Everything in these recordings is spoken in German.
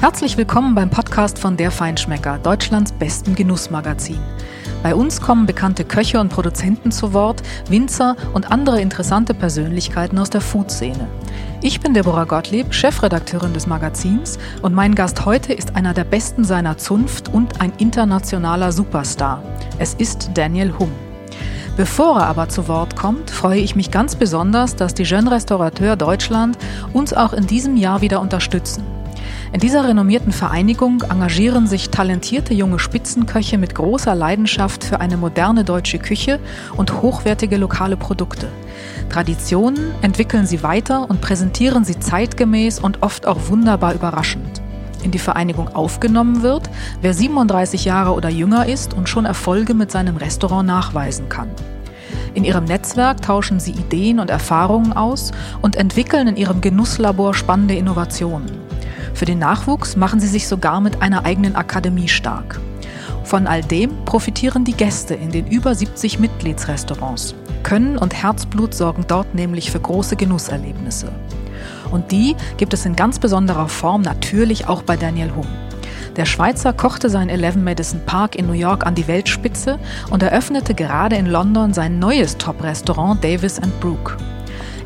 Herzlich willkommen beim Podcast von Der Feinschmecker, Deutschlands besten Genussmagazin. Bei uns kommen bekannte Köche und Produzenten zu Wort, Winzer und andere interessante Persönlichkeiten aus der Food-Szene. Ich bin Deborah Gottlieb, Chefredakteurin des Magazins und mein Gast heute ist einer der besten seiner Zunft und ein internationaler Superstar. Es ist Daniel Hum. Bevor er aber zu Wort kommt, freue ich mich ganz besonders, dass die Jeune Restaurateur Deutschland uns auch in diesem Jahr wieder unterstützen. In dieser renommierten Vereinigung engagieren sich talentierte junge Spitzenköche mit großer Leidenschaft für eine moderne deutsche Küche und hochwertige lokale Produkte. Traditionen entwickeln sie weiter und präsentieren sie zeitgemäß und oft auch wunderbar überraschend. In die Vereinigung aufgenommen wird, wer 37 Jahre oder jünger ist und schon Erfolge mit seinem Restaurant nachweisen kann. In ihrem Netzwerk tauschen sie Ideen und Erfahrungen aus und entwickeln in ihrem Genusslabor spannende Innovationen. Für den Nachwuchs machen sie sich sogar mit einer eigenen Akademie stark. Von all dem profitieren die Gäste in den über 70 Mitgliedsrestaurants. Können und Herzblut sorgen dort nämlich für große Genusserlebnisse. Und die gibt es in ganz besonderer Form natürlich auch bei Daniel Hum. Der Schweizer kochte sein Eleven Madison Park in New York an die Weltspitze und eröffnete gerade in London sein neues Top-Restaurant Davis Brooke.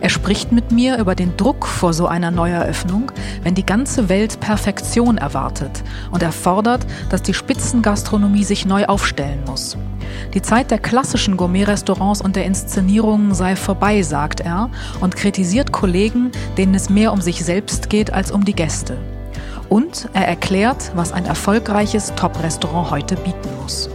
Er spricht mit mir über den Druck vor so einer Neueröffnung, wenn die ganze Welt Perfektion erwartet und er fordert, dass die Spitzengastronomie sich neu aufstellen muss. Die Zeit der klassischen Gourmet-Restaurants und der Inszenierungen sei vorbei, sagt er und kritisiert Kollegen, denen es mehr um sich selbst geht als um die Gäste. Und er erklärt, was ein erfolgreiches Top-Restaurant heute bieten muss.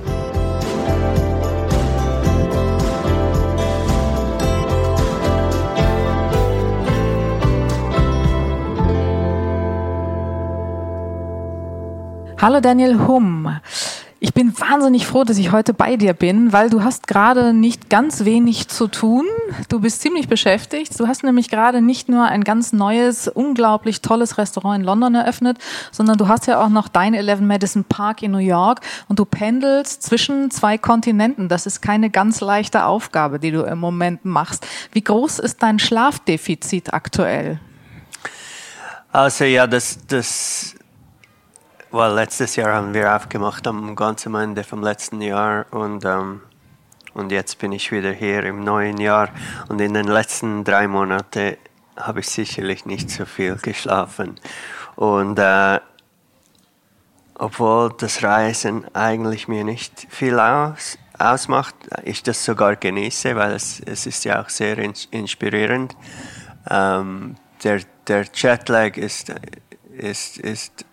Hallo Daniel Hum. Ich bin wahnsinnig froh, dass ich heute bei dir bin, weil du hast gerade nicht ganz wenig zu tun. Du bist ziemlich beschäftigt. Du hast nämlich gerade nicht nur ein ganz neues, unglaublich tolles Restaurant in London eröffnet, sondern du hast ja auch noch dein Eleven Madison Park in New York und du pendelst zwischen zwei Kontinenten. Das ist keine ganz leichte Aufgabe, die du im Moment machst. Wie groß ist dein Schlafdefizit aktuell? Also ja, das, das Well, letztes Jahr haben wir aufgemacht am ganzen Ende vom letzten Jahr und, ähm, und jetzt bin ich wieder hier im neuen Jahr und in den letzten drei Monaten habe ich sicherlich nicht so viel geschlafen. Und äh, obwohl das Reisen eigentlich mir nicht viel aus, ausmacht, ich das sogar genieße, weil es, es ist ja auch sehr inspirierend. Ähm, der, der Jetlag ist, ist, ist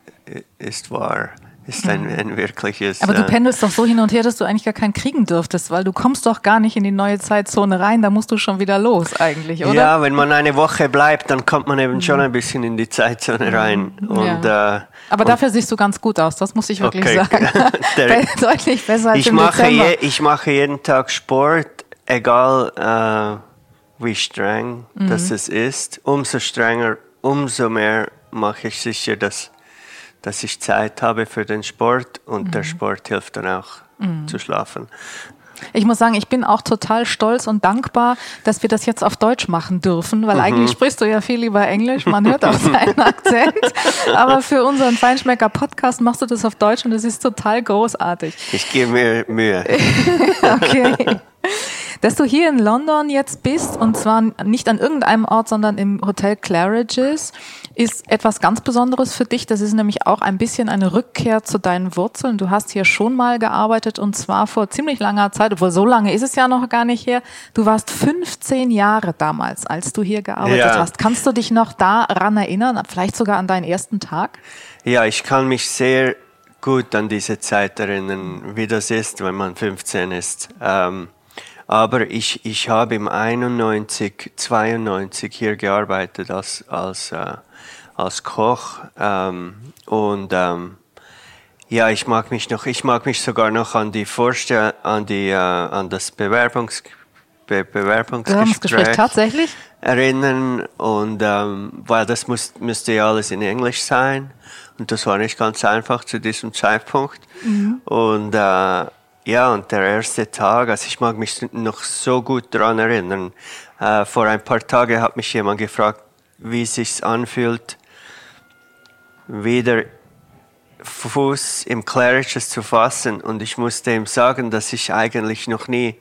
ist wahr. Ist ein, ein wirkliches. Aber du äh, pendelst doch so hin und her, dass du eigentlich gar keinen kriegen dürftest, weil du kommst doch gar nicht in die neue Zeitzone rein, da musst du schon wieder los eigentlich, oder? Ja, wenn man eine Woche bleibt, dann kommt man eben schon ein bisschen in die Zeitzone rein. Und, ja. äh, Aber dafür siehst du ganz gut aus, das muss ich wirklich okay. sagen. Deutlich besser als ich im mache je, Ich mache jeden Tag Sport, egal äh, wie streng mhm. das es ist. Umso strenger, umso mehr mache ich sicher, dass dass ich Zeit habe für den Sport und mhm. der Sport hilft dann auch mhm. zu schlafen. Ich muss sagen, ich bin auch total stolz und dankbar, dass wir das jetzt auf Deutsch machen dürfen, weil mhm. eigentlich sprichst du ja viel lieber Englisch, man hört auch seinen Akzent. Aber für unseren Feinschmecker-Podcast machst du das auf Deutsch und das ist total großartig. Ich gebe mir Mühe. okay. Dass du hier in London jetzt bist und zwar nicht an irgendeinem Ort, sondern im Hotel Claridge's, ist etwas ganz Besonderes für dich. Das ist nämlich auch ein bisschen eine Rückkehr zu deinen Wurzeln. Du hast hier schon mal gearbeitet und zwar vor ziemlich langer Zeit, obwohl so lange ist es ja noch gar nicht her. Du warst 15 Jahre damals, als du hier gearbeitet ja. hast. Kannst du dich noch daran erinnern, vielleicht sogar an deinen ersten Tag? Ja, ich kann mich sehr gut an diese Zeit erinnern, wie das ist, wenn man 15 ist. Ähm, aber ich, ich habe im 91, 92 hier gearbeitet als, als, äh, als Koch. Ähm, und ähm, ja, ich mag mich noch, ich mag mich sogar noch an die Vorstell an die, äh, an das Bewerbungs Be Bewerbungsgespräch tatsächlich erinnern und ähm, weil das muss, müsste ja alles in Englisch sein und das war nicht ganz einfach zu diesem Zeitpunkt mhm. und äh, ja, und der erste Tag, also ich mag mich noch so gut daran erinnern. Äh, vor ein paar Tagen hat mich jemand gefragt, wie es sich anfühlt, wieder Fuß im Claridge's zu fassen und ich musste ihm sagen, dass ich eigentlich noch nie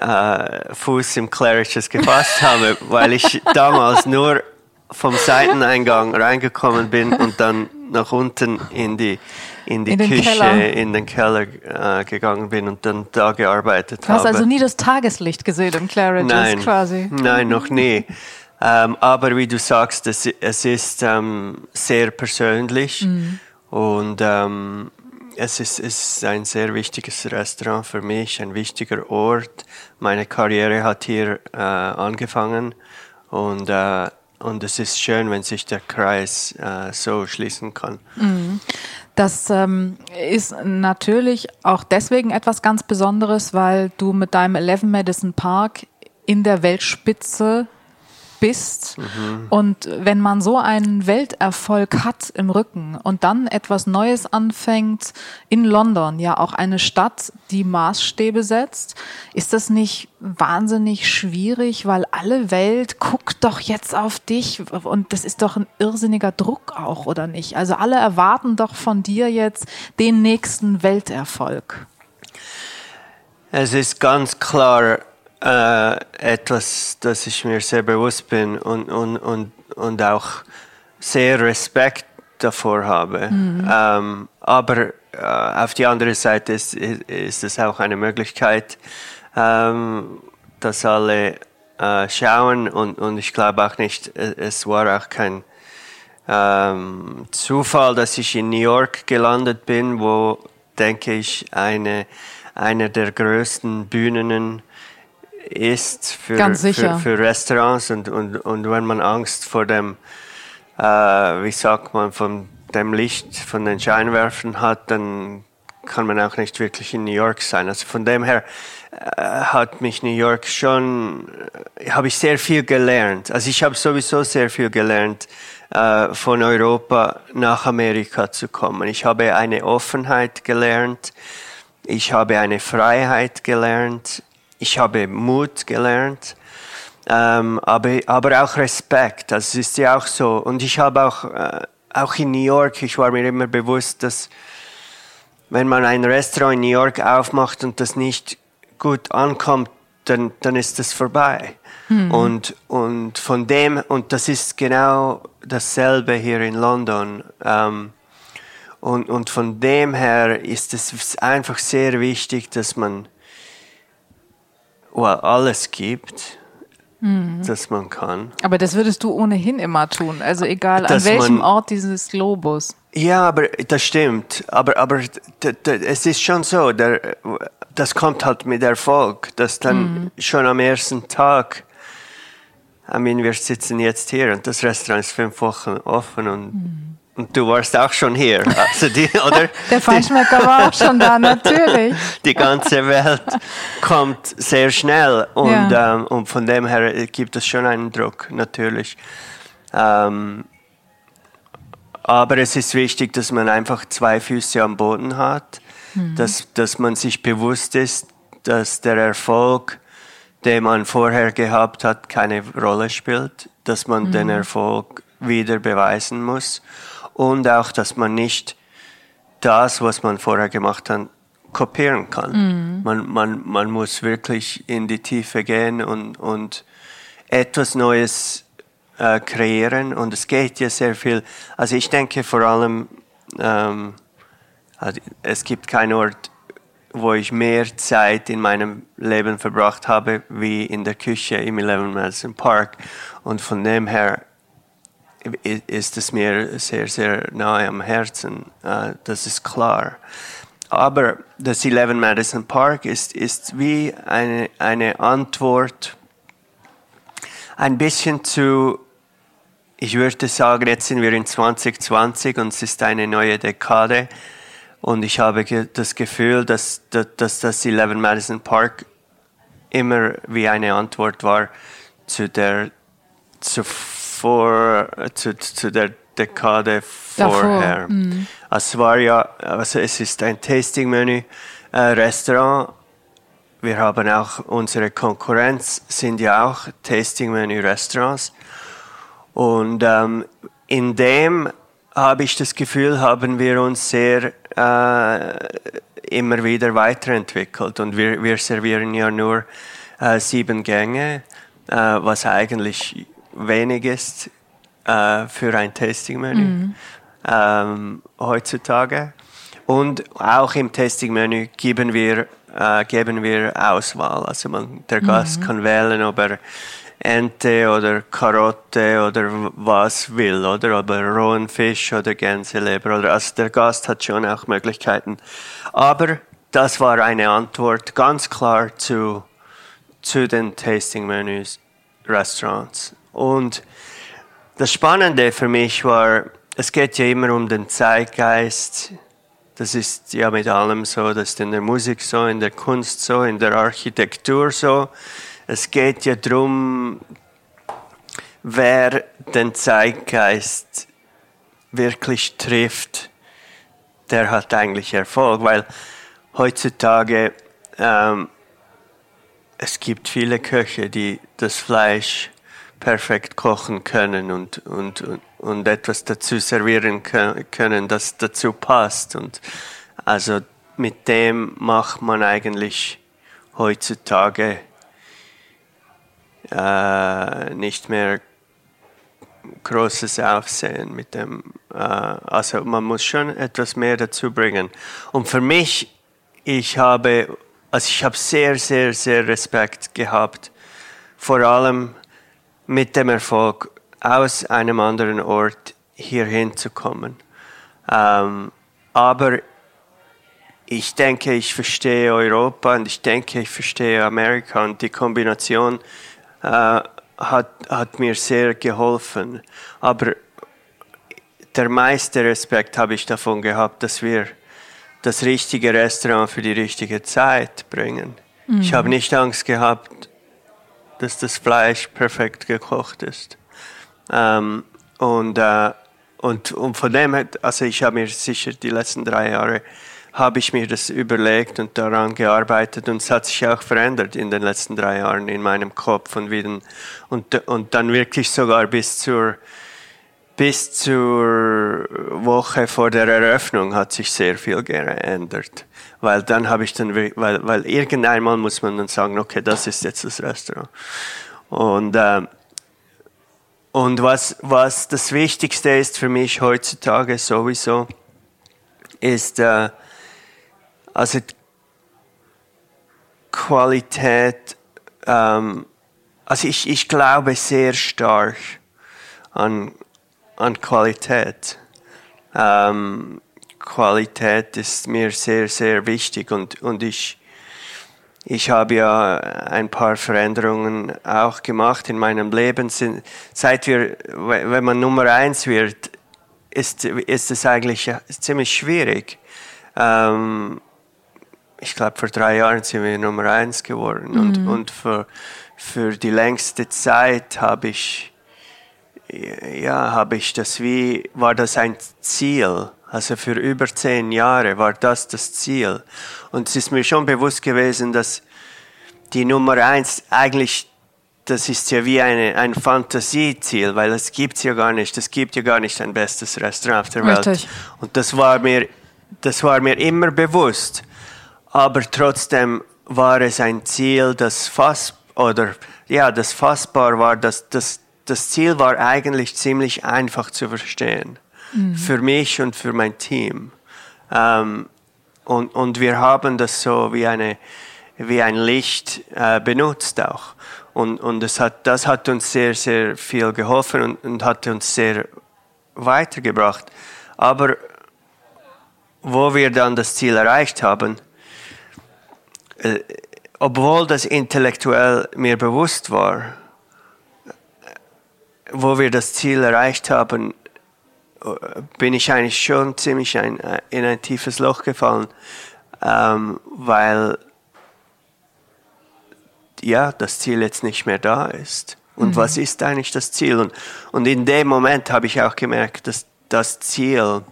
äh, Fuß im Claridge's gefasst habe, weil ich damals nur vom Seiteneingang reingekommen bin und dann nach unten in die in die in Küche, Keller. in den Keller äh, gegangen bin und dann da gearbeitet habe. Du hast habe. also nie das Tageslicht gesehen im Claridge's nein, quasi? Nein, noch nie. Ähm, aber wie du sagst, es, es ist ähm, sehr persönlich mhm. und ähm, es ist, es ist ein sehr wichtiges Restaurant für mich, ein wichtiger Ort. Meine Karriere hat hier äh, angefangen und, äh, und es ist schön, wenn sich der Kreis äh, so schließen kann. Mhm. Das ähm, ist natürlich auch deswegen etwas ganz Besonderes, weil du mit deinem 11 Madison Park in der Weltspitze bist. Mhm. Und wenn man so einen Welterfolg hat im Rücken und dann etwas Neues anfängt in London, ja auch eine Stadt, die Maßstäbe setzt, ist das nicht wahnsinnig schwierig, weil alle Welt guckt doch jetzt auf dich und das ist doch ein irrsinniger Druck auch, oder nicht? Also alle erwarten doch von dir jetzt den nächsten Welterfolg. Es ist ganz klar, äh, etwas, das ich mir sehr bewusst bin und, und, und, und auch sehr Respekt davor habe. Mhm. Ähm, aber äh, auf die andere Seite ist, ist es auch eine Möglichkeit, ähm, dass alle äh, schauen und, und ich glaube auch nicht, es war auch kein ähm, Zufall, dass ich in New York gelandet bin, wo, denke ich, eine, eine der größten Bühnen ist für, für, für, Restaurants und, und, und wenn man Angst vor dem, äh, wie sagt man, von dem Licht von den Scheinwerfern hat, dann kann man auch nicht wirklich in New York sein. Also von dem her äh, hat mich New York schon, äh, habe ich sehr viel gelernt. Also ich habe sowieso sehr viel gelernt, äh, von Europa nach Amerika zu kommen. Ich habe eine Offenheit gelernt. Ich habe eine Freiheit gelernt ich habe Mut gelernt, ähm, aber, aber auch Respekt. Das ist ja auch so. Und ich habe auch, äh, auch in New York, ich war mir immer bewusst, dass wenn man ein Restaurant in New York aufmacht und das nicht gut ankommt, dann, dann ist das vorbei. Hm. Und, und von dem, und das ist genau dasselbe hier in London. Ähm, und, und von dem her ist es einfach sehr wichtig, dass man well, alles gibt, mhm. das man kann. Aber das würdest du ohnehin immer tun, also egal dass an welchem man, Ort dieses Globus. Ja, aber das stimmt. Aber, aber es ist schon so, der, das kommt halt mit Erfolg, dass dann mhm. schon am ersten Tag, I mean, wir sitzen jetzt hier und das Restaurant ist fünf Wochen offen und mhm und du warst auch schon hier, also die, oder? Der Feinschmecker war auch schon da, natürlich. Die ganze Welt kommt sehr schnell und, ja. ähm, und von dem her gibt es schon einen Druck, natürlich. Ähm, aber es ist wichtig, dass man einfach zwei Füße am Boden hat, mhm. dass, dass man sich bewusst ist, dass der Erfolg, den man vorher gehabt hat, keine Rolle spielt, dass man mhm. den Erfolg wieder beweisen muss und auch, dass man nicht das, was man vorher gemacht hat, kopieren kann. Mhm. Man, man, man muss wirklich in die Tiefe gehen und, und etwas Neues äh, kreieren und es geht ja sehr viel. Also ich denke vor allem, ähm, also es gibt keinen Ort, wo ich mehr Zeit in meinem Leben verbracht habe, wie in der Küche im Eleven Madison Park. Und von dem her ist es mir sehr, sehr nahe am Herzen. Äh, das ist klar. Aber das Eleven Madison Park ist, ist wie eine, eine Antwort ein bisschen zu, ich würde sagen, jetzt sind wir in 2020 und es ist eine neue Dekade. Und ich habe das Gefühl, dass, dass das Eleven Madison Park immer wie eine Antwort war zu der zu vor, zu, zu der Dekade vorher. Mhm. Es war ja, also es ist ein Tasting-Menü-Restaurant. Äh, Wir haben auch unsere Konkurrenz, sind ja auch Tasting-Menü-Restaurants. Und ähm, in dem habe ich das Gefühl, haben wir uns sehr äh, immer wieder weiterentwickelt. Und wir, wir servieren ja nur äh, sieben Gänge, äh, was eigentlich wenig ist äh, für ein Tasting-Menü mhm. ähm, heutzutage. Und auch im Testing-Menü geben wir, äh, geben wir Auswahl. Also man, der Gast mhm. kann wählen, ob er Ente oder Karotte oder was will, oder ob er rohen Fisch oder Gänseleber oder also der Gast hat schon auch Möglichkeiten. Aber das war eine Antwort ganz klar zu, zu den Tasting-Menüs Restaurants. Und das Spannende für mich war, es geht ja immer um den Zeitgeist. Das ist ja mit allem so, das ist in der Musik so, in der Kunst so, in der Architektur so. Es geht ja darum, wer den Zeitgeist wirklich trifft, der hat eigentlich Erfolg, weil heutzutage ähm, es gibt viele Köche, die das Fleisch perfekt kochen können und, und, und, etwas dazu servieren können, das dazu passt. Und also mit dem macht man eigentlich heutzutage äh, nicht mehr großes Aufsehen mit dem. Äh, also man muss schon etwas mehr dazu bringen. Und für mich, ich habe, also ich habe sehr, sehr, sehr Respekt gehabt, vor allem mit dem Erfolg aus einem anderen Ort hierhin zu kommen. Ähm, aber ich denke, ich verstehe Europa und ich denke, ich verstehe Amerika und die Kombination äh, hat, hat mir sehr geholfen. Aber der meiste Respekt habe ich davon gehabt, dass wir das richtige Restaurant für die richtige Zeit bringen. Mhm. Ich habe nicht Angst gehabt, dass das Fleisch perfekt gekocht ist. Ähm, und, äh, und, und von dem her, also ich habe mir sicher die letzten drei Jahre habe ich mir das überlegt und daran gearbeitet und es hat sich auch verändert in den letzten drei Jahren in meinem Kopf und, wieder, und, und dann wirklich sogar bis zur, bis zur Woche vor der Eröffnung hat sich sehr viel geändert. Weil dann habe ich dann, weil, weil irgendeinmal muss man dann sagen, okay, das ist jetzt das Restaurant. Und, äh, und was, was das Wichtigste ist für mich heutzutage sowieso, ist, äh, also Qualität, ähm, also ich, ich glaube sehr stark an, an Qualität. Ähm, Qualität ist mir sehr, sehr wichtig und, und ich, ich habe ja ein paar Veränderungen auch gemacht in meinem Leben. Seit wir, wenn man Nummer eins wird, ist, ist es eigentlich ziemlich schwierig. Ähm, ich glaube, vor drei Jahren sind wir Nummer eins geworden. Mhm. Und, und für, für die längste Zeit habe ich, ja, habe ich das wie, war das ein Ziel. Also für über zehn Jahre war das das Ziel. Und es ist mir schon bewusst gewesen, dass die Nummer eins eigentlich, das ist ja wie eine, ein Fantasieziel, weil es gibt ja gar nicht, es gibt ja gar nicht ein bestes Restaurant auf der Welt. Richtig. Und das war mir, das war mir immer bewusst aber trotzdem war es ein Ziel, das fass oder ja, das fassbar war, dass das, das Ziel war eigentlich ziemlich einfach zu verstehen mhm. für mich und für mein Team. Ähm, und, und wir haben das so wie eine wie ein Licht äh, benutzt auch. Und, und das, hat, das hat uns sehr, sehr viel geholfen und, und hat uns sehr weitergebracht. Aber wo wir dann das Ziel erreicht haben, äh, obwohl das intellektuell mir bewusst war, wo wir das Ziel erreicht haben, bin ich eigentlich schon ziemlich ein, äh, in ein tiefes Loch gefallen, ähm, weil ja, das Ziel jetzt nicht mehr da ist. Und mhm. was ist eigentlich das Ziel? Und, und in dem Moment habe ich auch gemerkt, dass das Ziel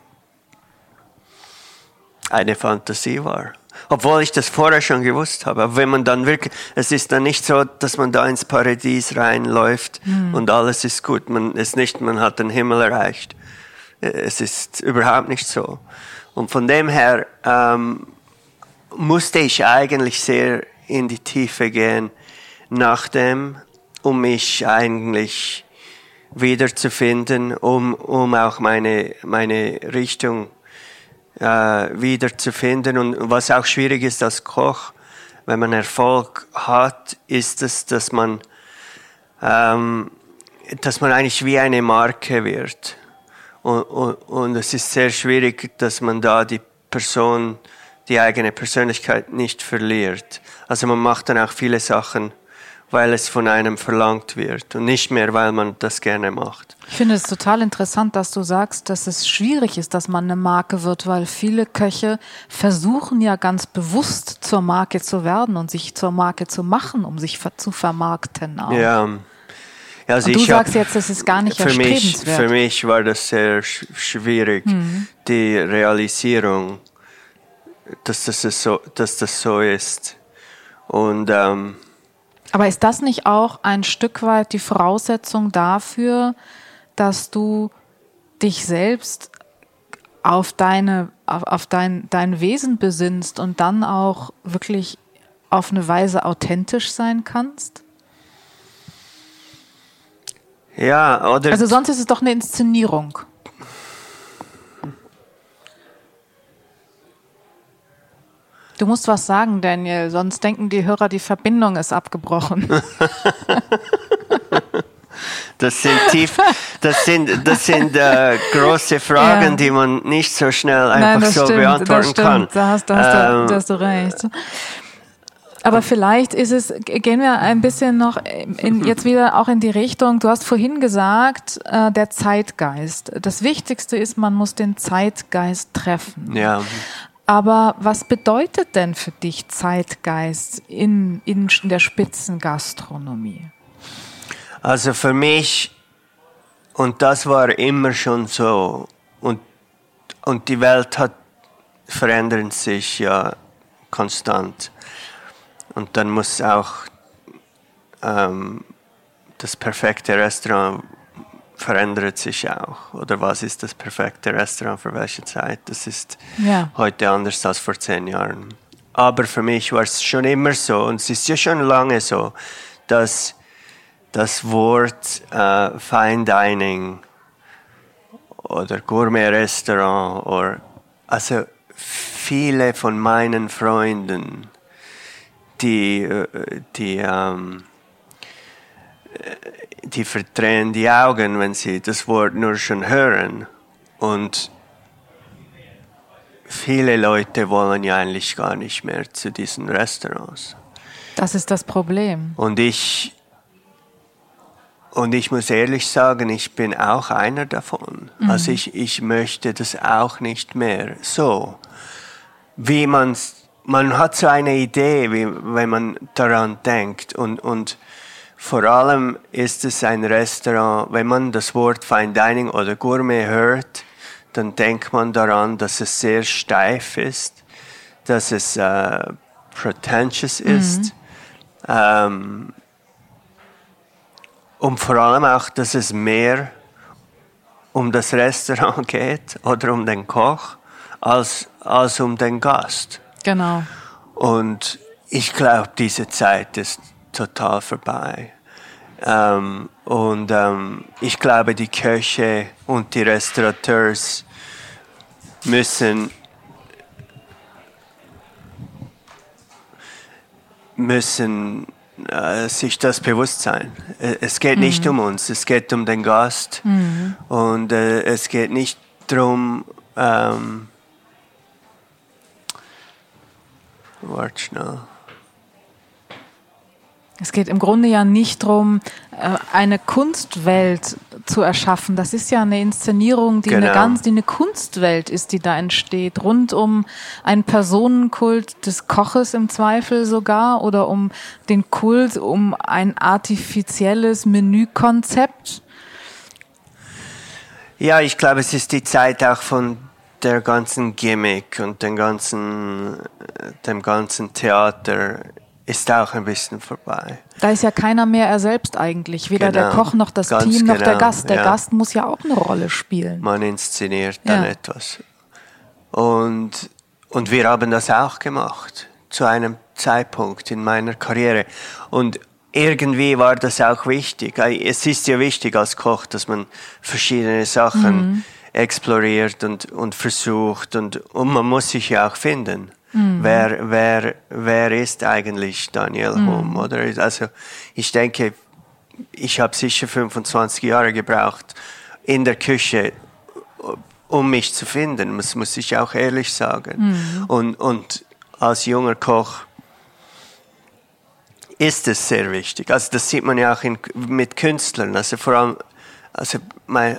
eine Fantasie war obwohl ich das vorher schon gewusst habe. Aber wenn man dann wirklich, es ist dann nicht so, dass man da ins Paradies reinläuft mhm. und alles ist gut. Man ist nicht, man hat den Himmel erreicht. Es ist überhaupt nicht so. Und von dem her ähm, musste ich eigentlich sehr in die Tiefe gehen nach dem, um mich eigentlich wiederzufinden, um, um auch meine, meine Richtung äh, wiederzufinden. Und was auch schwierig ist als Koch, wenn man Erfolg hat, ist es, dass man, ähm, dass man eigentlich wie eine Marke wird. Und, und, und es ist sehr schwierig, dass man da die Person, die eigene Persönlichkeit nicht verliert. Also man macht dann auch viele Sachen weil es von einem verlangt wird und nicht mehr, weil man das gerne macht. Ich finde es total interessant, dass du sagst, dass es schwierig ist, dass man eine Marke wird, weil viele Köche versuchen ja ganz bewusst zur Marke zu werden und sich zur Marke zu machen, um sich zu vermarkten. Auch. Ja. Also und du sagst jetzt, das ist gar nicht für mich, für mich war das sehr schwierig, mhm. die Realisierung, dass das so, dass das so ist. Und ähm, aber ist das nicht auch ein Stück weit die Voraussetzung dafür, dass du dich selbst auf deine, auf, auf dein, dein Wesen besinnst und dann auch wirklich auf eine Weise authentisch sein kannst? Ja, oder. Also sonst ist es doch eine Inszenierung. Du musst was sagen, Daniel, sonst denken die Hörer, die Verbindung ist abgebrochen. Das sind tief, das sind, das sind äh, große Fragen, ja. die man nicht so schnell einfach Nein, so stimmt, beantworten kann. Da hast, da, hast ähm, du, da hast du recht. Aber vielleicht ist es, gehen wir ein bisschen noch in, jetzt wieder auch in die Richtung, du hast vorhin gesagt, äh, der Zeitgeist. Das Wichtigste ist, man muss den Zeitgeist treffen. Ja. Aber was bedeutet denn für dich Zeitgeist in, in der Spitzengastronomie? Also für mich, und das war immer schon so, und, und die Welt hat verändert sich ja konstant. Und dann muss auch ähm, das perfekte Restaurant verändert sich auch. Oder was ist das perfekte Restaurant für welche Zeit? Das ist ja. heute anders als vor zehn Jahren. Aber für mich war es schon immer so, und es ist ja schon lange so, dass das Wort äh, Fine Dining oder Gourmet-Restaurant oder also viele von meinen Freunden, die, äh, die ähm, die verdrehen die Augen, wenn sie das Wort nur schon hören. Und viele Leute wollen ja eigentlich gar nicht mehr zu diesen Restaurants. Das ist das Problem. Und ich, und ich muss ehrlich sagen, ich bin auch einer davon. Mhm. Also ich, ich möchte das auch nicht mehr so. Wie man, man hat so eine Idee, wie, wenn man daran denkt und, und vor allem ist es ein Restaurant, wenn man das Wort Fine Dining oder Gourmet hört, dann denkt man daran, dass es sehr steif ist, dass es äh, pretentious mhm. ist ähm, und vor allem auch, dass es mehr um das Restaurant geht oder um den Koch als, als um den Gast. Genau. Und ich glaube, diese Zeit ist total vorbei. Ähm, und ähm, ich glaube, die Köche und die Restaurateurs müssen müssen äh, sich das bewusst sein. Äh, es geht mhm. nicht um uns, es geht um den Gast mhm. und äh, es geht nicht darum, ähm, warte schnell. Es geht im Grunde ja nicht darum, äh, eine Kunstwelt zu erschaffen. Das ist ja eine Inszenierung, die genau. eine ganz, die eine Kunstwelt ist, die da entsteht, rund um einen Personenkult des Koches im Zweifel sogar oder um den Kult, um ein artifizielles Menükonzept. Ja, ich glaube, es ist die Zeit auch von der ganzen Gimmick und dem ganzen, dem ganzen Theater ist auch ein bisschen vorbei. Da ist ja keiner mehr er selbst eigentlich. Weder Genau. der Koch noch das Team noch der genau, Gast. Der ja. Gast muss ja auch eine Rolle spielen. Man inszeniert dann Ja. etwas. Und, und wir haben das auch gemacht, zu einem Zeitpunkt in meiner Karriere. Und irgendwie war das auch wichtig. Es ist ja wichtig als Koch, dass man verschiedene Sachen exploriert und, und versucht. Und, und man muss sich ja auch finden. Wer, wer, wer ist eigentlich Daniel Hum? Oder? Also ich denke, ich habe sicher 25 Jahre gebraucht in der Küche, um mich zu finden. Das muss ich auch ehrlich sagen. Und, und als junger Koch ist es sehr wichtig. Also das sieht man ja auch in, mit Künstlern. Also vor allem, also mein,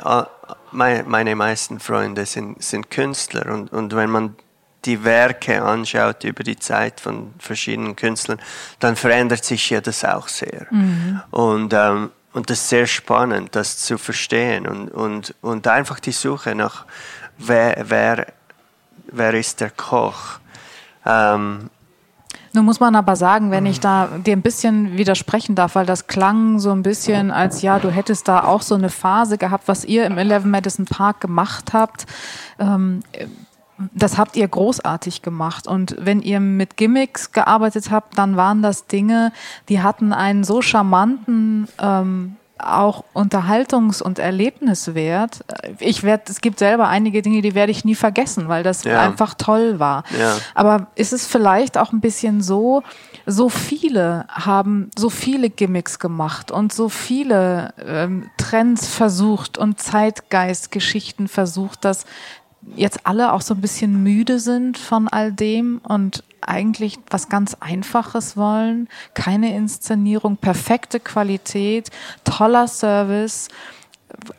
meine, meine meisten Freunde sind, sind Künstler und, und wenn man die Werke anschaut über die Zeit von verschiedenen Künstlern, dann verändert sich ja das auch sehr. Und, ähm, und das ist sehr spannend, das zu verstehen und, und, und einfach die Suche nach, wer, wer, wer ist der Koch. Ähm, Nun muss man aber sagen, wenn ich da dir ein bisschen widersprechen darf, weil das klang so ein bisschen als ja, du hättest da auch so eine Phase gehabt, was ihr im 11 Madison Park gemacht habt. Ähm, das habt ihr großartig gemacht. Und wenn ihr mit Gimmicks gearbeitet habt, dann waren das Dinge, die hatten einen so charmanten ähm, auch Unterhaltungs- und Erlebniswert. Ich werde, es gibt selber einige Dinge, die werde ich nie vergessen, weil das Ja. einfach toll war. Ja. Aber ist es vielleicht auch ein bisschen so, so viele haben so viele Gimmicks gemacht und so viele ähm, Trends versucht und Zeitgeistgeschichten versucht, dass jetzt alle auch so ein bisschen müde sind von all dem und eigentlich was ganz Einfaches wollen. Keine Inszenierung, perfekte Qualität, toller Service,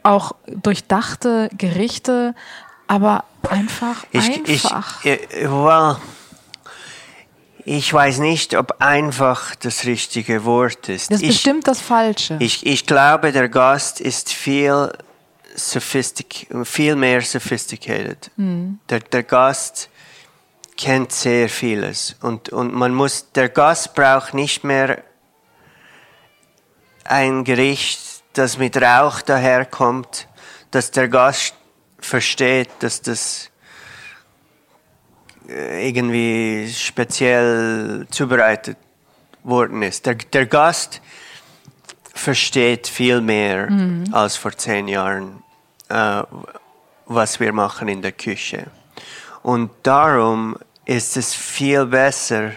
auch durchdachte Gerichte, aber einfach Ich, ich, einfach. äh, well, ich weiß nicht, ob einfach das richtige Wort ist. das ist ich, bestimmt das Falsche. ich, ich glaube, der Gast ist viel, sophistic, viel mehr sophisticated. Hm. Der, der Gast kennt sehr vieles und, und man muss, der Gast braucht nicht mehr ein Gericht, das mit Rauch daherkommt, dass der Gast versteht, dass das äh, irgendwie speziell zubereitet worden ist. Der, der Gast versteht viel mehr als vor zehn Jahren, äh, was wir machen in der Küche. Und darum ist es viel besser,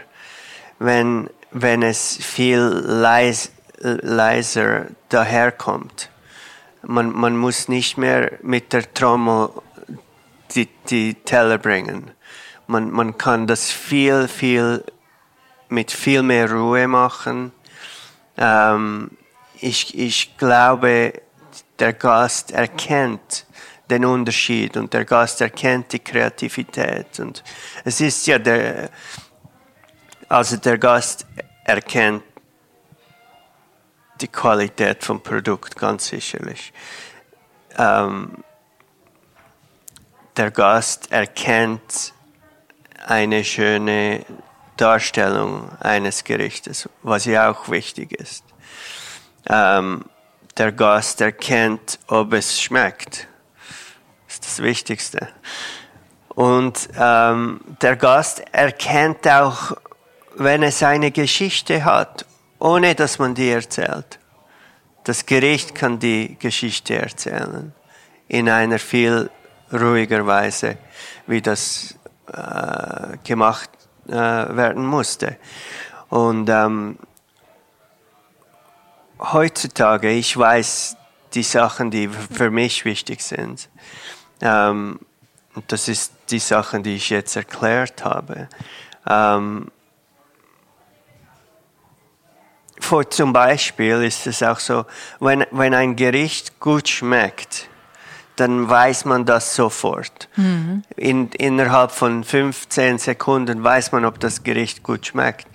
wenn, wenn es viel leis, leiser daherkommt. Man, man muss nicht mehr mit der Trommel die, die Teller bringen. Man, man kann das viel, viel mit viel mehr Ruhe machen. Ähm, ich, ich glaube, der Gast erkennt den Unterschied und der Gast erkennt die Kreativität. Und es ist ja der, also der Gast erkennt die Qualität vom Produkt ganz sicherlich. Ähm, der Gast erkennt eine schöne Darstellung eines Gerichtes, was ja auch wichtig ist. Ähm, der Gast erkennt, ob es schmeckt. Das ist das Wichtigste. Und ähm, der Gast erkennt auch, wenn es eine Geschichte hat, ohne dass man die erzählt. Das Gericht kann die Geschichte erzählen in einer viel ruhiger Weise, wie das äh, gemacht äh, werden musste. Und ähm, heutzutage, ich weiß die Sachen, die für mich wichtig sind. Ähm, das ist die Sachen, die ich jetzt erklärt habe. Ähm, vor, zum Beispiel ist es auch so, wenn, wenn ein Gericht gut schmeckt, dann weiß man das sofort. In, innerhalb von 15 Sekunden weiß man, ob das Gericht gut schmeckt.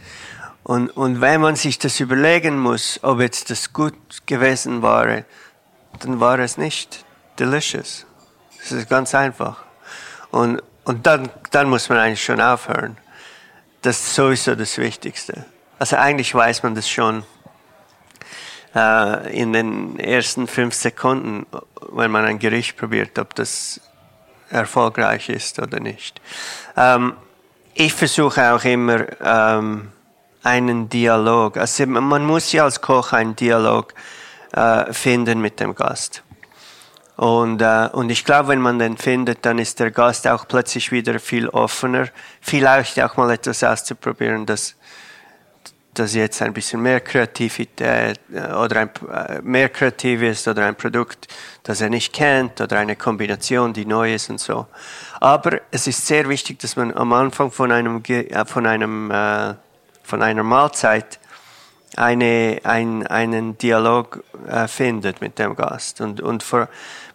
Und, und wenn man sich das überlegen muss, ob jetzt das gut gewesen war, dann war es nicht delicious. Das ist ganz einfach. Und, und dann, dann muss man eigentlich schon aufhören. Das ist sowieso das Wichtigste. Also eigentlich weiß man das schon äh, in den ersten fünf Sekunden, wenn man ein Gericht probiert, ob das erfolgreich ist oder nicht. Ähm, ich versuche auch immer ähm, einen Dialog. Also man muss ja als Koch einen Dialog äh, finden mit dem Gast. Und, äh, und ich glaube, wenn man den findet, dann ist der Gast auch plötzlich wieder viel offener, vielleicht auch mal etwas auszuprobieren, das, das jetzt ein bisschen mehr Kreativität äh, oder ein, äh, mehr kreativ ist oder ein Produkt, das er nicht kennt oder eine Kombination, die neu ist und so. Aber es ist sehr wichtig, dass man am Anfang von einem, äh, von einem, äh, von einer Mahlzeit eine, ein, einen Dialog äh, findet mit dem Gast. Und, und für,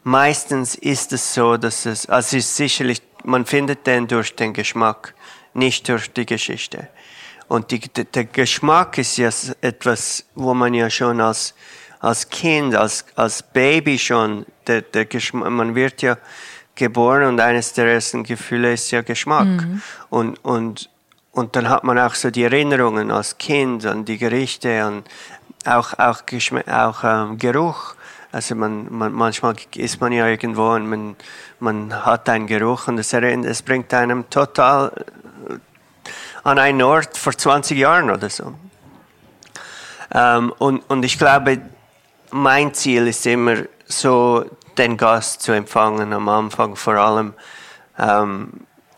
meistens ist es so, dass es, also es ist sicherlich, man findet den durch den Geschmack, nicht durch die Geschichte. Und die, der Geschmack ist ja etwas, wo man ja schon als, als Kind, als, als Baby schon, der, der Geschmack, man wird ja geboren und eines der ersten Gefühle ist ja Geschmack. Mhm. Und, und, und dann hat man auch so die Erinnerungen als Kind an die Gerichte und auch, auch, auch ähm, Geruch. Also man, man, manchmal ist man ja irgendwo und man, man hat einen Geruch und es, es bringt einem total an einen Ort vor 20 Jahren oder so. Ähm, und, und ich glaube, mein Ziel ist immer so, den Gast zu empfangen am Anfang vor allem. Ähm,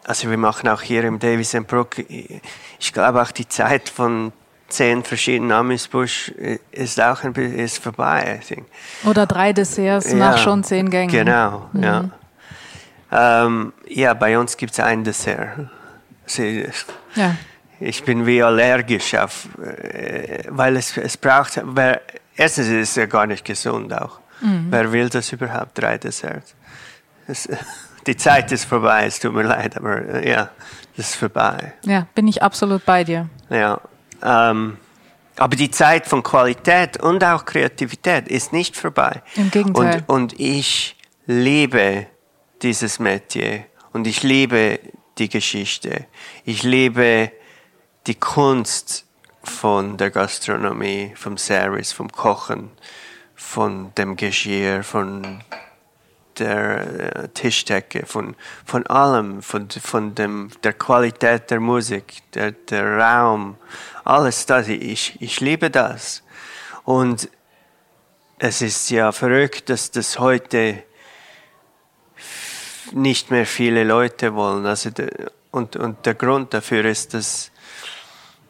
also wir machen auch hier im Davis Brook, ich glaube auch die Zeit von zehn verschiedenen Amisbusch ist auch ein bisschen ist vorbei, I think. Oder drei Desserts ja, nach schon zehn Gängen. Genau, mhm. ja. Ähm, ja, bei uns gibt es ein Dessert. Sie, ja. Ich bin wie allergisch auf, äh, weil es, es braucht, wer, erstens ist es ja gar nicht gesund auch. Mhm. Wer will das überhaupt, drei Desserts? Es, die Zeit ist vorbei, es tut mir leid, aber äh, ja, das ist vorbei. Ja, bin ich absolut bei dir. Ja, ähm, aber die Zeit von Qualität und auch Kreativität ist nicht vorbei. Im Gegenteil. Und, und ich liebe dieses Metier und ich liebe die Geschichte. Ich liebe die Kunst von der Gastronomie, vom Service, vom Kochen, von dem Geschirr, von der äh, Tischdecke, von, von allem, von, von dem, der Qualität der Musik, der, der Raum, alles das. Ich, ich liebe das. Und es ist ja verrückt, dass das heute nicht mehr viele Leute wollen. Also und, und der Grund dafür ist, dass,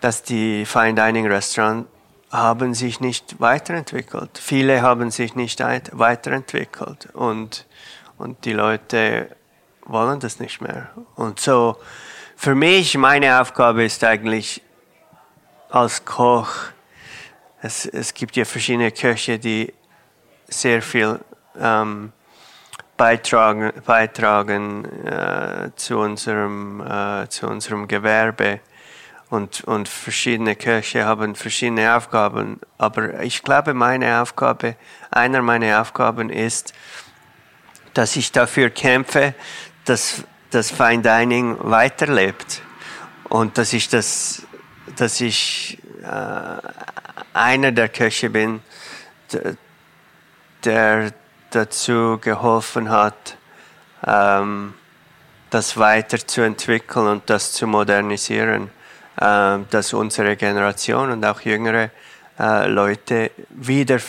dass die Fine Dining Restaurants haben sich nicht weiterentwickelt. Viele haben sich nicht weiterentwickelt und, und die Leute wollen das nicht mehr. Und so, für mich, meine Aufgabe ist eigentlich als Koch, es, es gibt ja verschiedene Köche, die sehr viel ähm, beitragen, beitragen äh, zu, unserem, äh, zu unserem Gewerbe. Und, und verschiedene Köche haben verschiedene Aufgaben. Aber ich glaube, meine Aufgabe, einer meiner Aufgaben ist, dass ich dafür kämpfe, dass das Fine Dining weiterlebt. Und dass ich das, dass ich äh, einer der Köche bin, der dazu geholfen hat, ähm, das weiterzuentwickeln und das zu modernisieren, äh, dass unsere Generation und auch jüngere äh, Leute wieder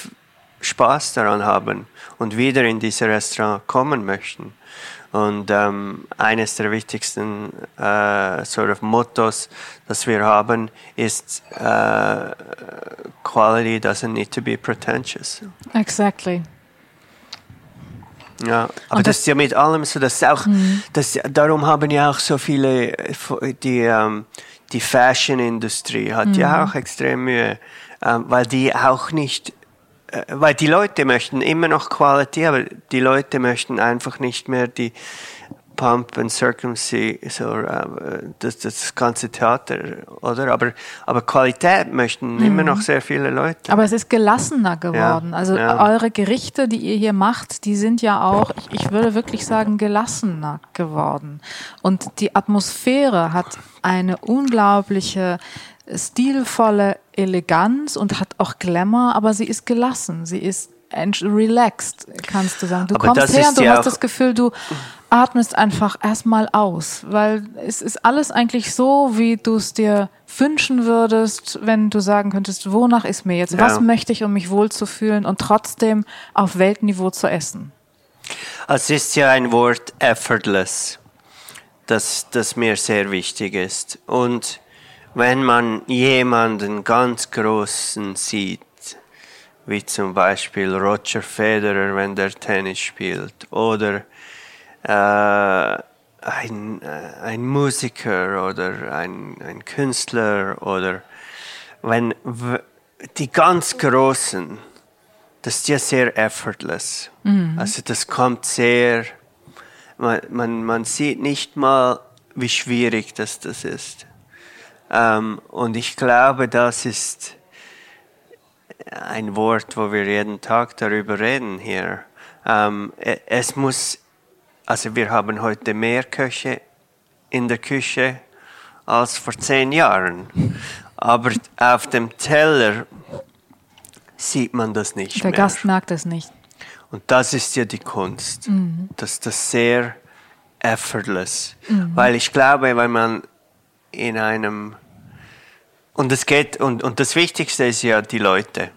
Spaß daran haben und wieder in dieses Restaurant kommen möchten. Und ähm, eines der wichtigsten äh, sort of Mottos, das wir haben, ist äh, Quality doesn't need to be pretentious. Exactly. Ja, aber das, das, ist ja mit allem so, dass auch, mhm. das, darum haben ja auch so viele, die, ähm, die Fashion-Industrie hat mhm. ja auch extrem Mühe, ähm, weil die auch nicht, äh, weil die Leute möchten immer noch Qualität, aber die Leute möchten einfach nicht mehr die Pump and Circumcy, so, äh, das, das ganze Theater, oder? Aber, aber Qualität möchten mhm. immer noch sehr viele Leute. Aber es ist gelassener geworden. Ja, also ja. eure Gerichte, die ihr hier macht, die sind ja auch, ich, ich würde wirklich sagen, gelassener geworden. Und die Atmosphäre hat eine unglaubliche stilvolle Eleganz und hat auch Glamour, aber sie ist gelassen, sie ist relaxed, kannst du sagen. Du aber kommst her und du ja hast das Gefühl, du atmest einfach erstmal aus, weil es ist alles eigentlich so, wie du es dir wünschen würdest, wenn du sagen könntest, wonach ist mir jetzt, ja. was möchte ich, um mich wohlzufühlen und trotzdem auf Weltniveau zu essen. Es ist ja ein Wort effortless, das, das mir sehr wichtig ist. Und wenn man jemanden ganz Großen sieht, wie zum Beispiel Roger Federer, wenn der Tennis spielt, oder äh, ein, äh, ein Musiker oder ein, ein Künstler oder wenn die ganz Großen, das ist ja sehr effortless. Mhm. Also das kommt sehr, man, man, man sieht nicht mal, wie schwierig das, das ist. Ähm, und ich glaube, das ist ein Wort, wo wir jeden Tag darüber reden hier. Ähm, e, es muss, also wir haben heute mehr Köche in der Küche als vor zehn Jahren. Aber auf dem Teller sieht man das nicht der mehr. Der Gast merkt es nicht. Und das ist ja die Kunst. Mhm. Das ist sehr effortless. Mhm. Weil ich glaube, wenn man in einem und es geht, und, und das Wichtigste ist ja die Leute.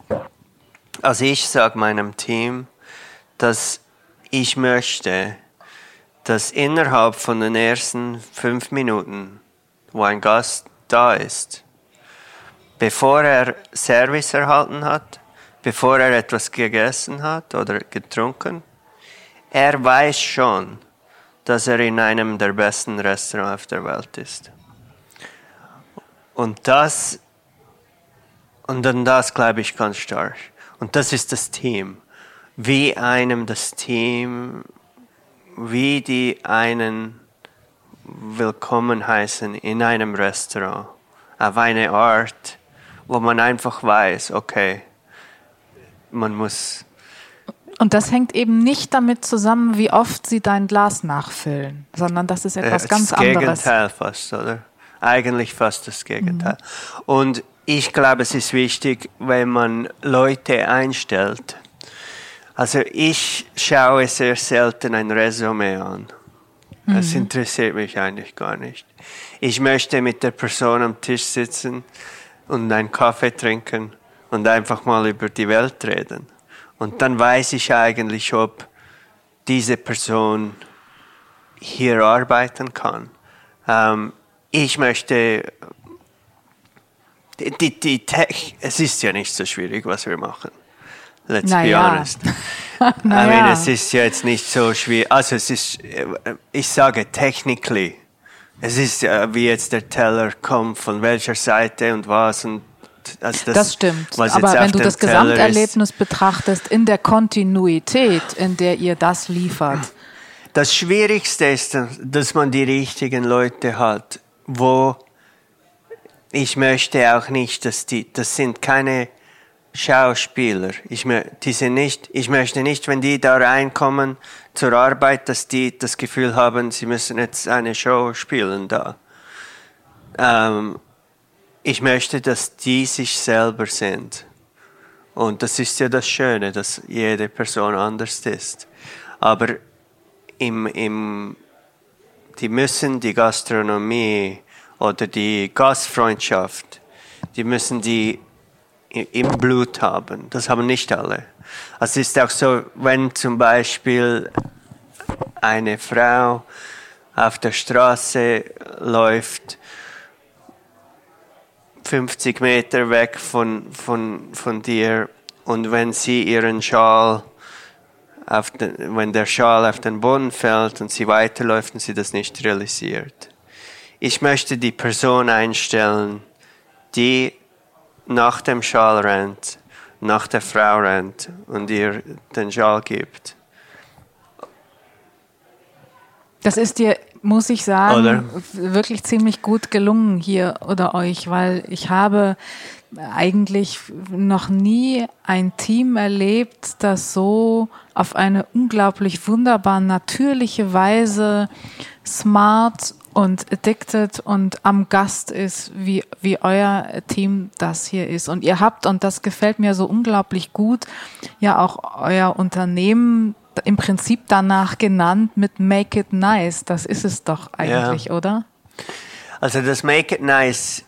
Also ich sage meinem Team, dass ich möchte, dass innerhalb von den ersten fünf Minuten, wo ein Gast da ist, bevor er Service erhalten hat, bevor er etwas gegessen hat oder getrunken, er weiß schon, dass er in einem der besten Restaurants auf der Welt ist. Und das, und dann das glaube ich ganz stark. Und das ist das Team. Wie einem das Team, wie die einen willkommen heißen in einem Restaurant. Auf eine Art, wo man einfach weiß, okay, man muss. Und das hängt eben nicht damit zusammen, wie oft sie dein Glas nachfüllen, sondern das ist etwas äh, ganz das anderes. Gegenteil fast, oder? Eigentlich fast das Gegenteil. Mhm. Und ich glaube, es ist wichtig, wenn man Leute einstellt. Also ich schaue sehr selten ein Resümee an. Das mhm. interessiert mich eigentlich gar nicht. Ich möchte mit der Person am Tisch sitzen und einen Kaffee trinken und einfach mal über die Welt reden. Und dann weiß ich eigentlich, ob diese Person hier arbeiten kann. Ähm, ich möchte, die, die Tech, es ist ja nicht so schwierig, was wir machen. Let's naja. be honest. naja. I mean, es ist ja jetzt nicht so schwierig. Also es ist, ich sage technically, es ist wie jetzt der Teller kommt, von welcher Seite und was und also das, das, stimmt. Aber wenn du das Gesamterlebnis ist, betrachtest, in der Kontinuität, in der ihr das liefert. Das Schwierigste ist, dass man die richtigen Leute hat wo ich möchte auch nicht, dass die, das sind keine Schauspieler. Ich, die sind nicht, ich möchte nicht, wenn die da reinkommen zur Arbeit, dass die das Gefühl haben, sie müssen jetzt eine Show spielen da. Ähm, ich möchte, dass die sich selber sind. Und das ist ja das Schöne, dass jede Person anders ist. Aber im, im die müssen die Gastronomie oder die Gastfreundschaft, die müssen die im Blut haben. Das haben nicht alle. Also es ist auch so, wenn zum Beispiel eine Frau auf der Straße läuft, 50 Meter weg von, von, von dir und wenn sie ihren Schal den, wenn der Schal auf den Boden fällt und sie weiterläuft und sie das nicht realisiert. Ich möchte die Person einstellen, die nach dem Schal rennt, nach der Frau rennt und ihr den Schal gibt. Das ist dir, muss ich sagen, oder? wirklich ziemlich gut gelungen hier oder euch, weil ich habe eigentlich noch nie ein Team erlebt, das so auf eine unglaublich wunderbar natürliche Weise smart und addicted und am Gast ist, wie, wie euer Team das hier ist. Und ihr habt, und das gefällt mir so unglaublich gut, ja auch euer Unternehmen im Prinzip danach genannt mit Make It Nice. Das ist es doch eigentlich, ja. oder? Also das Make It Nice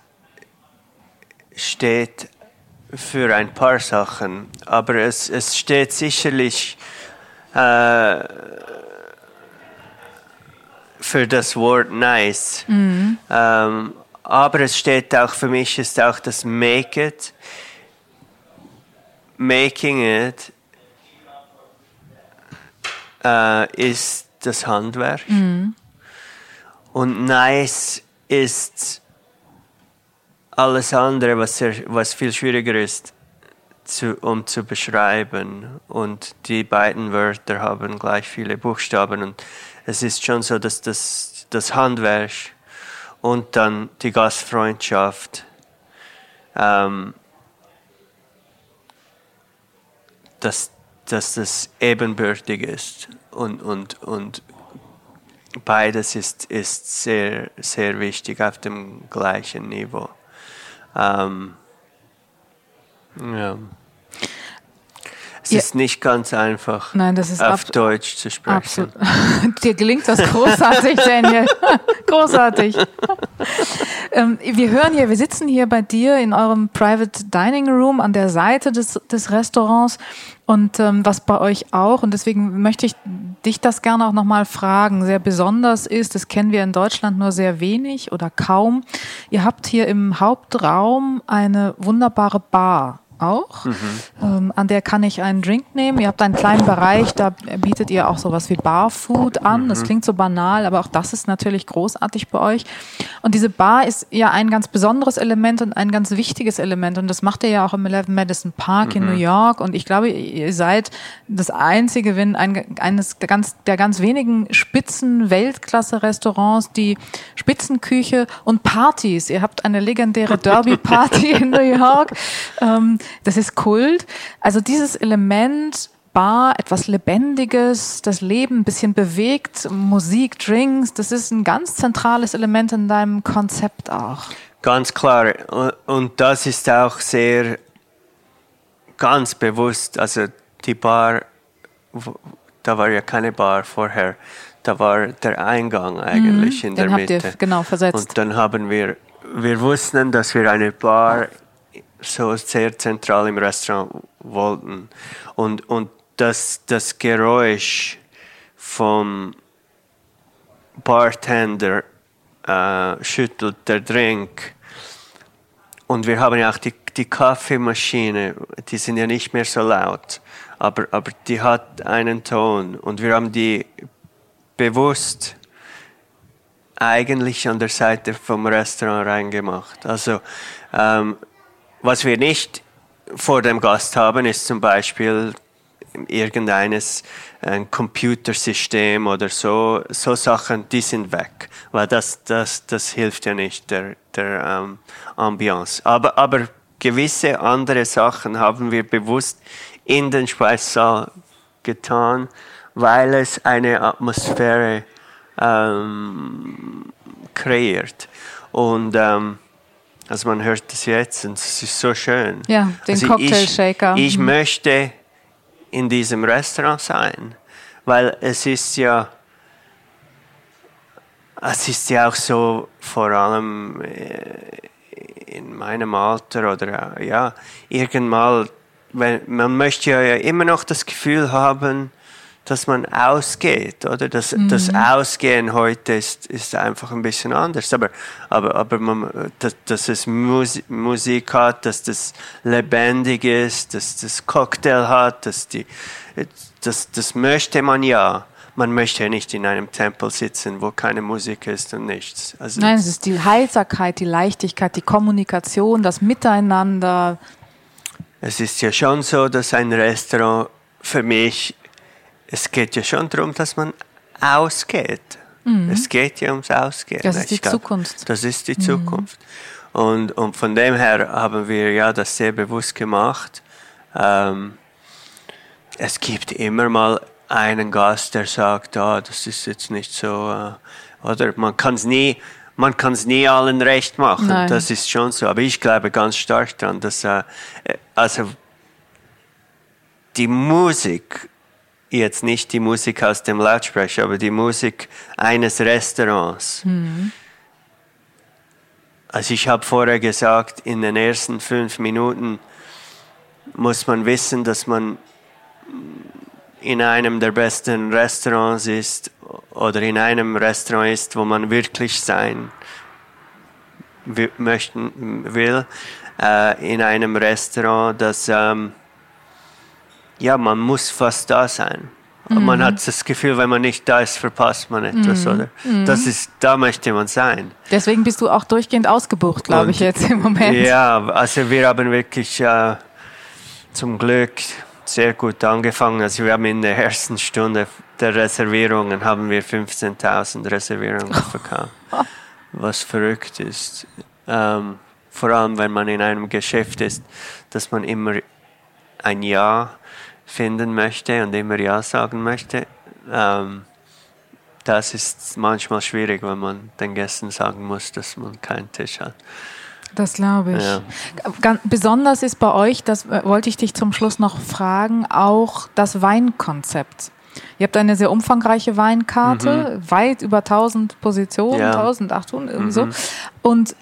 steht für ein paar Sachen, aber es, es steht sicherlich äh, für das Wort nice. Mhm. Ähm, aber es steht auch für mich ist auch das Make It, Making It äh, ist das Handwerk mhm. und nice ist alles andere, was, sehr, was viel schwieriger ist, zu, um zu beschreiben. Und die beiden Wörter haben gleich viele Buchstaben. Und es ist schon so, dass das, das Handwerk und dann die Gastfreundschaft ähm, dass, dass das ebenbürtig ist und, und, und beides ist, ist sehr, sehr wichtig auf dem gleichen Niveau. Ähm, ja. Es ja. ist nicht ganz einfach, Nein, das ist auf Deutsch zu sprechen. Absolut. Dir gelingt das großartig, Daniel. großartig. ähm, wir hören hier, wir sitzen hier bei dir in eurem Private Dining Room an der Seite des, des Restaurants und ähm, was bei euch auch, und deswegen möchte ich dich das gerne auch nochmal fragen, sehr besonders ist, das kennen wir in Deutschland nur sehr wenig oder kaum. Ihr habt hier im Hauptraum eine wunderbare Bar auch. Mhm. Ähm, an der kann ich einen Drink nehmen. Ihr habt einen kleinen Bereich, da bietet ihr auch sowas wie Barfood an. Mhm. Das klingt so banal, aber auch das ist natürlich großartig bei euch. Und diese Bar ist ja ein ganz besonderes Element und ein ganz wichtiges Element. Und das macht ihr ja auch im 11 Madison Park mhm. in New York. Und ich glaube, ihr seid das einzige, wenn ein, eines der ganz, der ganz wenigen Spitzen Weltklasse-Restaurants, die Spitzenküche und Partys. Ihr habt eine legendäre Derby-Party in New York. Ähm, das ist Kult. Also dieses Element Bar, etwas Lebendiges, das Leben ein bisschen bewegt, Musik, Drinks, das ist ein ganz zentrales Element in deinem Konzept auch. Ganz klar. Und das ist auch sehr ganz bewusst. Also die Bar, da war ja keine Bar vorher. Da war der Eingang eigentlich mhm, in der Mitte. Ihr, genau, versetzt. Und dann haben wir, wir wussten, dass wir eine Bar so sehr zentral im Restaurant wollten. Und, und das, das Geräusch vom Bartender äh, schüttelt der Drink. Und wir haben ja auch die, die Kaffeemaschine, die sind ja nicht mehr so laut, aber, aber die hat einen Ton. Und wir haben die bewusst eigentlich an der Seite vom Restaurant reingemacht. Also ähm, was wir nicht vor dem Gast haben, ist zum Beispiel irgendeines ein Computersystem oder so, so Sachen, die sind weg, weil das, das, das hilft ja nicht der, der ähm, Ambiance. Aber, aber gewisse andere Sachen haben wir bewusst in den Speissaal getan, weil es eine Atmosphäre ähm, kreiert. Und ähm, also man hört das jetzt und es ist so schön. Ja, den also Cocktail-Shaker. Ich, ich mhm. möchte in diesem Restaurant sein, weil es ist ja, es ist ja auch so vor allem äh, in meinem Alter oder ja, irgendwann, wenn, man möchte ja immer noch das Gefühl haben, dass man ausgeht, oder? Das, mhm. das Ausgehen heute ist, ist einfach ein bisschen anders. Aber, aber, aber man, dass, dass es Musik, Musik hat, dass das lebendig ist, dass das Cocktail hat, dass die, das, das möchte man ja. Man möchte ja nicht in einem Tempel sitzen, wo keine Musik ist und nichts. Also Nein, es ist die Heiterkeit, die Leichtigkeit, die Kommunikation, das Miteinander. Es ist ja schon so, dass ein Restaurant für mich es geht ja schon darum, dass man ausgeht. Es geht ja ums Ausgehen. Das ist die glaub, Zukunft. Das ist die Zukunft. Und, und von dem her haben wir ja das sehr bewusst gemacht. Ähm, es gibt immer mal einen Gast, der sagt, ah, das ist jetzt nicht so, äh, oder man kann es nie, man kann es nie allen recht machen. Nein. Das ist schon so. Aber ich glaube ganz stark daran, dass äh, also die Musik jetzt nicht die Musik aus dem Lautsprecher, aber die Musik eines Restaurants. Also ich habe vorher gesagt, in den ersten fünf Minuten muss man wissen, dass man in einem der besten Restaurants ist oder in einem Restaurant ist, wo man wirklich sein möchten will, äh, in einem Restaurant, das ähm, ja, man muss fast da sein. Und Man hat das Gefühl, wenn man nicht da ist, verpasst man etwas, oder? Das ist, da möchte man sein. Deswegen bist du auch durchgehend ausgebucht, glaube ich, jetzt im Moment. Ja, also wir haben wirklich äh, zum Glück sehr gut angefangen. Also wir haben in der ersten Stunde der Reservierungen haben wir 15.000 Reservierungen verkauft, was verrückt ist. Ähm, vor allem, wenn man in einem Geschäft ist, dass man immer ein Ja finden möchte und immer Ja sagen möchte. Ähm, das ist manchmal schwierig, wenn man den Gästen sagen muss, dass man keinen Tisch hat. Das glaube ich. Ja. Ganz besonders ist bei euch, das äh, wollte ich dich zum Schluss noch fragen, auch das Weinkonzept. Ihr habt eine sehr umfangreiche Weinkarte, weit über 1000 Positionen, Mhm. Ja. Mhm. 1800, irgendwie so. Und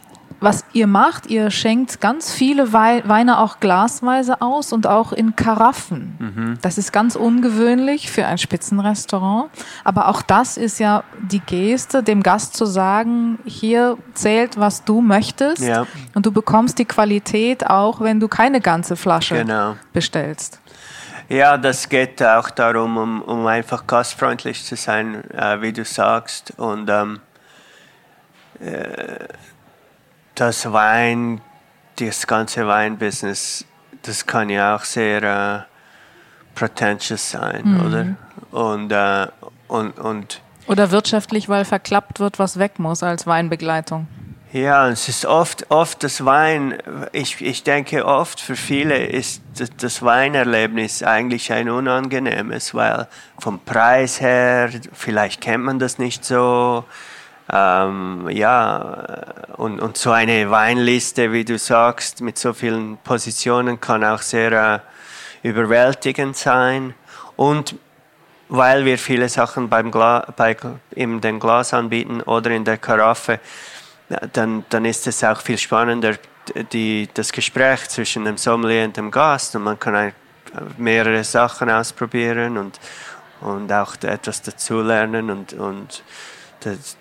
was ihr macht, ihr schenkt ganz viele Wei- Weine auch glasweise aus und auch in Karaffen. Mhm. Das ist ganz ungewöhnlich für ein Spitzenrestaurant. Aber auch das ist ja die Geste, dem Gast zu sagen, hier zählt, was du möchtest. Ja. Und du bekommst die Qualität auch, wenn du keine ganze Flasche Genau. bestellst. Ja, das geht auch darum, um, um einfach gastfreundlich zu sein, äh, wie du sagst. Und ähm, äh, das Wein, das ganze Weinbusiness, das kann ja auch sehr äh, pretentious sein, oder? Und, äh, und, und Oder wirtschaftlich, weil verklappt wird, was weg muss als Weinbegleitung. Ja, es ist oft, oft das Wein, ich, ich denke oft für viele ist das- das Weinerlebnis eigentlich ein unangenehmes, weil vom Preis her, vielleicht kennt man das nicht so, ähm, ja, und, und so eine Weinliste, wie du sagst, mit so vielen Positionen kann auch sehr äh, überwältigend sein. Und weil wir viele Sachen beim Gla bei, in dem Glas anbieten oder in der Karaffe, ja, dann, dann ist es auch viel spannender, die, das Gespräch zwischen dem Sommelier und dem Gast. Und man kann ein, mehrere Sachen ausprobieren und, und auch etwas dazulernen und, und das,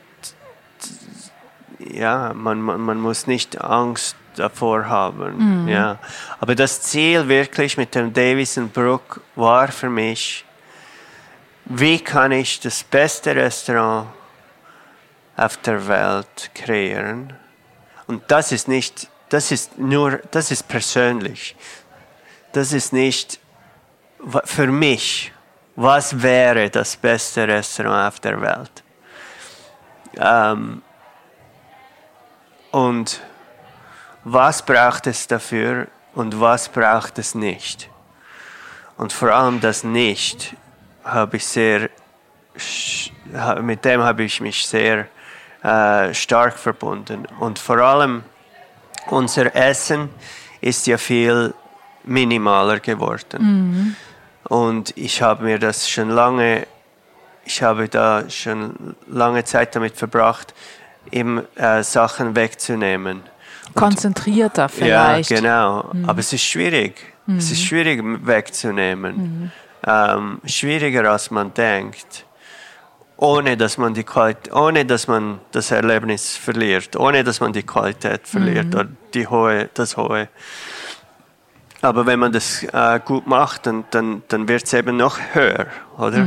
ja, man, man, man muss nicht Angst davor haben. Ja. Aber das Ziel wirklich mit dem Davison Brook war für mich, wie kann ich das beste Restaurant auf der Welt kreieren? Und das ist nicht, das ist nur, das ist persönlich. Das ist nicht für mich. Was wäre das beste Restaurant auf der Welt? Ähm, und was braucht es dafür und was braucht es nicht? Und vor allem das Nicht habe ich sehr, mit dem habe ich mich sehr äh, stark verbunden. Und vor allem unser Essen ist ja viel minimaler geworden. Und ich habe mir das schon lange, ich habe da schon lange Zeit damit verbracht, eben äh, Sachen wegzunehmen. Konzentrierter vielleicht. Ja, genau. Aber es ist schwierig. Es ist schwierig wegzunehmen. Ähm, schwieriger als man denkt. Ohne dass man die Qualität, ohne dass man das Erlebnis verliert, ohne dass man die Qualität verliert oder die hohe, das hohe. Aber wenn man das äh, gut macht, dann, dann, dann wird es eben noch höher, oder?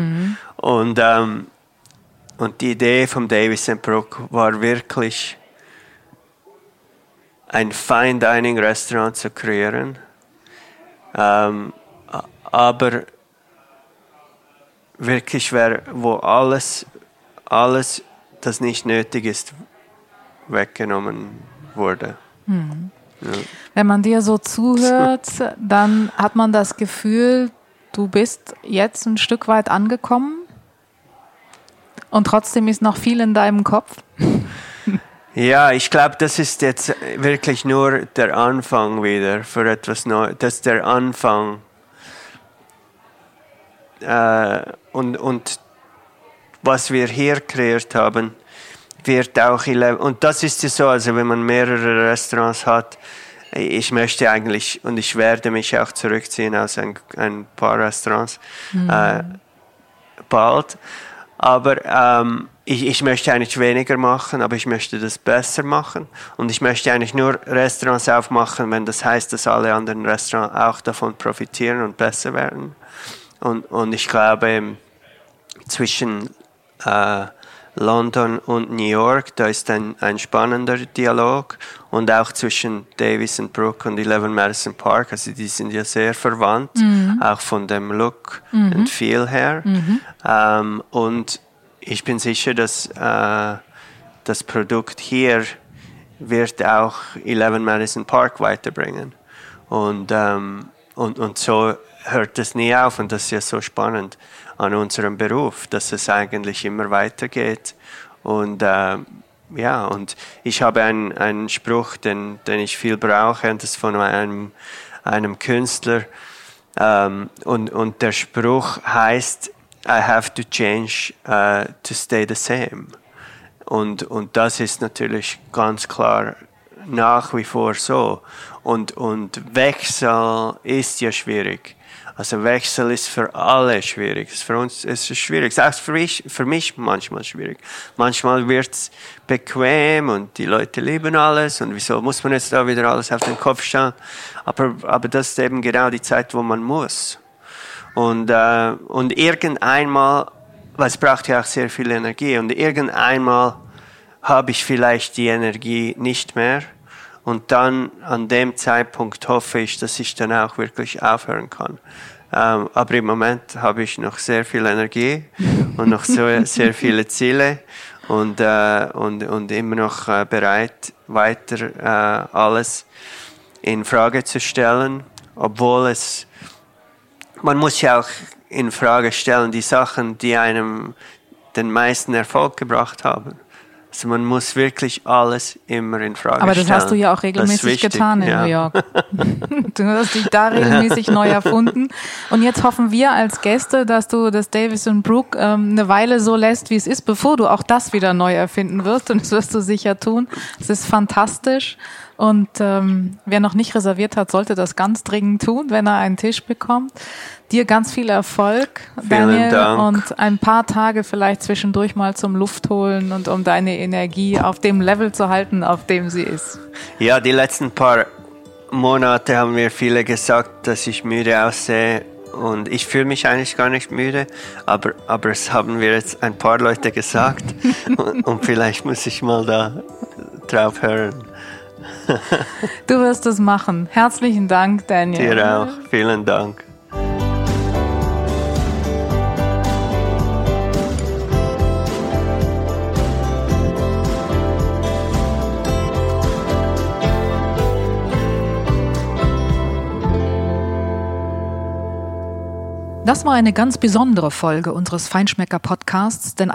Und, ähm, und die Idee vom Davis Brook war wirklich, ein Fine Dining Restaurant zu kreieren, ähm, aber wirklich wär, wo alles, alles das nicht nötig ist, weggenommen wurde. Hm. Wenn man dir so zuhört, dann hat man das Gefühl, du bist jetzt ein Stück weit angekommen und trotzdem ist noch viel in deinem Kopf. Ja, ich glaube, das ist jetzt wirklich nur der Anfang wieder für etwas Neues. Das ist der Anfang. Äh, und, und was wir hier kreiert haben, wird auch, und das ist ja so, also wenn man mehrere Restaurants hat, ich möchte eigentlich und ich werde mich auch zurückziehen aus ein, ein paar Restaurants mhm. äh, bald. Aber ähm, ich, ich möchte eigentlich weniger machen, aber ich möchte das besser machen. Und ich möchte eigentlich nur Restaurants aufmachen, wenn das heißt, dass alle anderen Restaurants auch davon profitieren und besser werden. Und, und ich glaube, zwischen äh, London und New York, da ist ein, ein spannender Dialog und auch zwischen Davis and Brook und Eleven Madison Park, also die sind ja sehr verwandt, mhm. auch von dem Look mhm. und Feel her. Mhm. Ähm, und ich bin sicher, dass äh, das Produkt hier wird auch Eleven Madison Park weiterbringen. Und, ähm, und, und so hört es nie auf und das ist ja so spannend an unserem Beruf, dass es eigentlich immer weitergeht. Und äh, ja, und ich habe einen, einen Spruch, den, den ich viel brauche, und das ist von einem, einem Künstler. Ähm, und, und der Spruch heißt, I have to change uh, to stay the same. Und, und das ist natürlich ganz klar nach wie vor so. Und, und Wechsel ist ja schwierig. Also Wechsel ist für alle schwierig. Für uns ist es schwierig. Auch für mich, für mich manchmal schwierig. Manchmal wird es bequem und die Leute lieben alles und wieso muss man jetzt da wieder alles auf den Kopf schauen? Aber, aber das ist eben genau die Zeit, wo man muss. Und, äh, und irgendeinmal, weil es braucht ja auch sehr viel Energie, und irgendeinmal habe ich vielleicht die Energie nicht mehr. Und dann an dem Zeitpunkt hoffe ich, dass ich dann auch wirklich aufhören kann. Ähm, aber im Moment habe ich noch sehr viel Energie und noch so, sehr viele Ziele und, äh, und, und immer noch äh, bereit, weiter äh, alles in Frage zu stellen, obwohl es man muss ja auch in Frage stellen, die Sachen, die einem den meisten Erfolg gebracht haben. Also man muss wirklich alles immer in Frage stellen. Aber das hast du ja auch regelmäßig getan in ja. New York. du hast dich da regelmäßig neu erfunden. Und jetzt hoffen wir als Gäste, dass du das Davis und Brooke ähm, eine Weile so lässt, wie es ist, bevor du auch das wieder neu erfinden wirst. Und das wirst du sicher tun. Es ist fantastisch. Und ähm, wer noch nicht reserviert hat, sollte das ganz dringend tun, wenn er einen Tisch bekommt. Dir ganz viel Erfolg, Vielen Daniel, Dank. und ein paar Tage vielleicht zwischendurch mal zum Luft holen und um deine Energie auf dem Level zu halten, auf dem sie ist. Ja, die letzten paar Monate haben mir viele gesagt, dass ich müde aussehe und ich fühle mich eigentlich gar nicht müde, aber, aber es haben mir jetzt ein paar Leute gesagt und, und vielleicht muss ich mal da drauf hören. Du wirst es machen. Herzlichen Dank, Daniel. Dir auch. Vielen Dank. Das war eine ganz besondere Folge unseres Feinschmecker-Podcasts, denn